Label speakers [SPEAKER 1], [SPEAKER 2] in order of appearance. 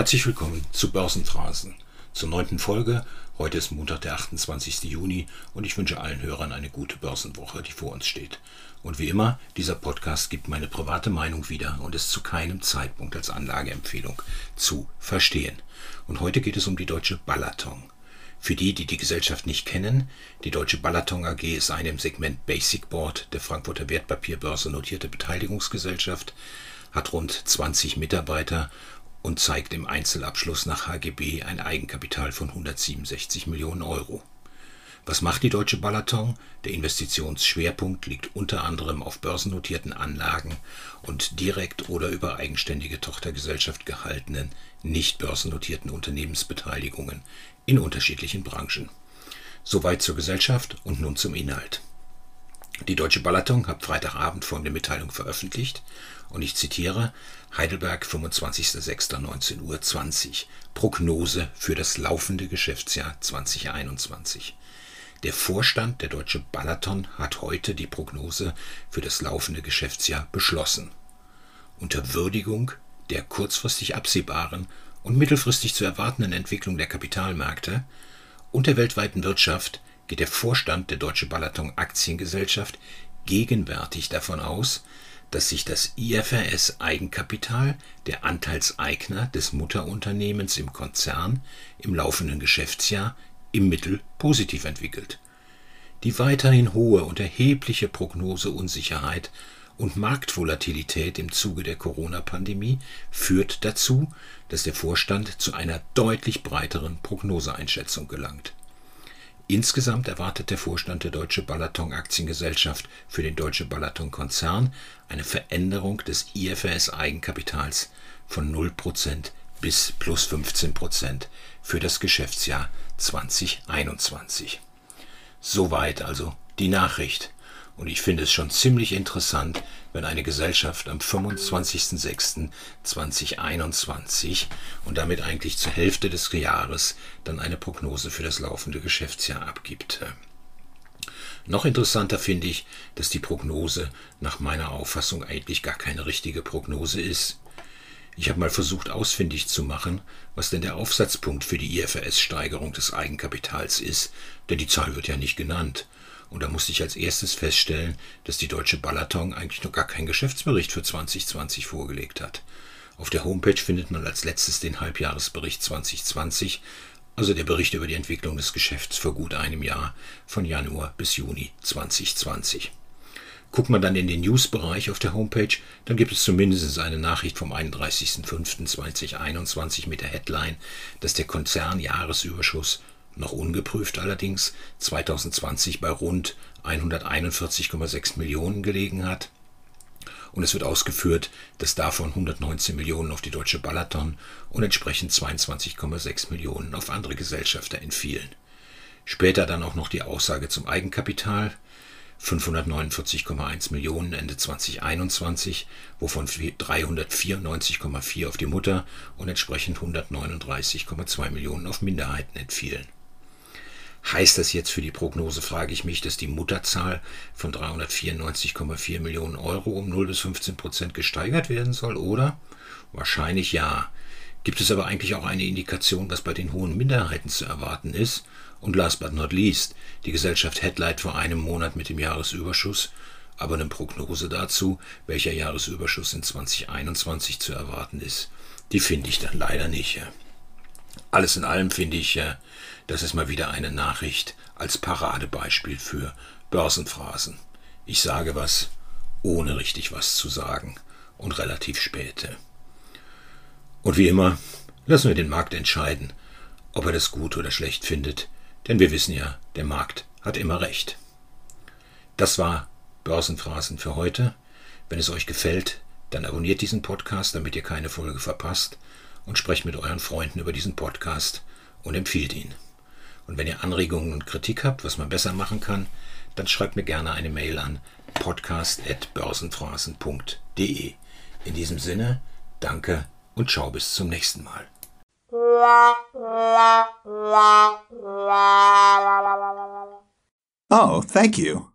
[SPEAKER 1] Herzlich willkommen zu Börsenphrasen, zur neunten Folge. Heute ist Montag, der 28. Juni und ich wünsche allen Hörern eine gute Börsenwoche, die vor uns steht. Und wie immer, dieser Podcast gibt meine private Meinung wieder und ist zu keinem Zeitpunkt als Anlageempfehlung zu verstehen. Und heute geht es um die Deutsche Balaton. Für die, die die Gesellschaft nicht kennen, die Deutsche Balaton AG ist eine im Segment Basic Board der Frankfurter Wertpapierbörse notierte Beteiligungsgesellschaft, hat rund 20 Mitarbeiter und zeigt im Einzelabschluss nach HGB ein Eigenkapital von 167 Millionen Euro. Was macht die Deutsche Balaton? Der Investitionsschwerpunkt liegt unter anderem auf börsennotierten Anlagen und direkt oder über eigenständige Tochtergesellschaft gehaltenen, nicht börsennotierten Unternehmensbeteiligungen in unterschiedlichen Branchen. Soweit zur Gesellschaft und nun zum Inhalt. Die Deutsche Balaton hat Freitagabend folgende Mitteilung veröffentlicht und ich zitiere Heidelberg 25.06.19.20 Uhr Prognose für das laufende Geschäftsjahr 2021. Der Vorstand der Deutsche Balaton hat heute die Prognose für das laufende Geschäftsjahr beschlossen. Unter Würdigung der kurzfristig absehbaren und mittelfristig zu erwartenden Entwicklung der Kapitalmärkte und der weltweiten Wirtschaft geht der Vorstand der Deutsche Balaton Aktiengesellschaft gegenwärtig davon aus, dass sich das IFRS Eigenkapital der Anteilseigner des Mutterunternehmens im Konzern im laufenden Geschäftsjahr im Mittel positiv entwickelt. Die weiterhin hohe und erhebliche Prognoseunsicherheit und Marktvolatilität im Zuge der Corona-Pandemie führt dazu, dass der Vorstand zu einer deutlich breiteren Prognoseeinschätzung gelangt. Insgesamt erwartet der Vorstand der Deutsche Balaton Aktiengesellschaft für den Deutsche Balaton Konzern eine Veränderung des IFRS Eigenkapitals von 0% bis plus 15% für das Geschäftsjahr 2021. Soweit also die Nachricht. Und ich finde es schon ziemlich interessant, wenn eine Gesellschaft am 25.06.2021 und damit eigentlich zur Hälfte des Jahres dann eine Prognose für das laufende Geschäftsjahr abgibt. Noch interessanter finde ich, dass die Prognose nach meiner Auffassung eigentlich gar keine richtige Prognose ist. Ich habe mal versucht ausfindig zu machen, was denn der Aufsatzpunkt für die IFRS-Steigerung des Eigenkapitals ist, denn die Zahl wird ja nicht genannt. Und da musste ich als erstes feststellen, dass die Deutsche Balaton eigentlich noch gar keinen Geschäftsbericht für 2020 vorgelegt hat. Auf der Homepage findet man als letztes den Halbjahresbericht 2020, also der Bericht über die Entwicklung des Geschäfts vor gut einem Jahr von Januar bis Juni 2020. Guckt man dann in den News-Bereich auf der Homepage, dann gibt es zumindest eine Nachricht vom 31.05.2021 mit der Headline, dass der Konzern Jahresüberschuss, noch ungeprüft allerdings, 2020 bei rund 141,6 Millionen gelegen hat. Und es wird ausgeführt, dass davon 119 Millionen auf die Deutsche Balaton und entsprechend 22,6 Millionen auf andere Gesellschafter entfielen. Später dann auch noch die Aussage zum Eigenkapital, 549,1 Millionen Ende 2021, wovon 394,4 auf die Mutter und entsprechend 139,2 Millionen auf Minderheiten entfielen. Heißt das jetzt für die Prognose, frage ich mich, dass die Mutterzahl von 394,4 Millionen Euro um 0 bis 15 Prozent gesteigert werden soll, oder? Wahrscheinlich ja. Gibt es aber eigentlich auch eine Indikation, was bei den hohen Minderheiten zu erwarten ist? Und last but not least, die Gesellschaft Headlight vor einem Monat mit dem Jahresüberschuss, aber eine Prognose dazu, welcher Jahresüberschuss in 2021 zu erwarten ist, die finde ich dann leider nicht. Alles in allem finde ich, das ist mal wieder eine Nachricht als Paradebeispiel für Börsenphrasen. Ich sage was, ohne richtig was zu sagen und relativ spät. Und wie immer, lassen wir den Markt entscheiden, ob er das gut oder schlecht findet, denn wir wissen ja, der Markt hat immer recht. Das war Börsenphrasen für heute. Wenn es euch gefällt, dann abonniert diesen Podcast, damit ihr keine Folge verpasst und sprecht mit euren Freunden über diesen Podcast und empfiehlt ihn. Und wenn ihr Anregungen und Kritik habt, was man besser machen kann, dann schreibt mir gerne eine Mail an podcast.börsenphrasen.de. In diesem Sinne, danke und ciao bis zum nächsten Mal.
[SPEAKER 2] Oh, thank you.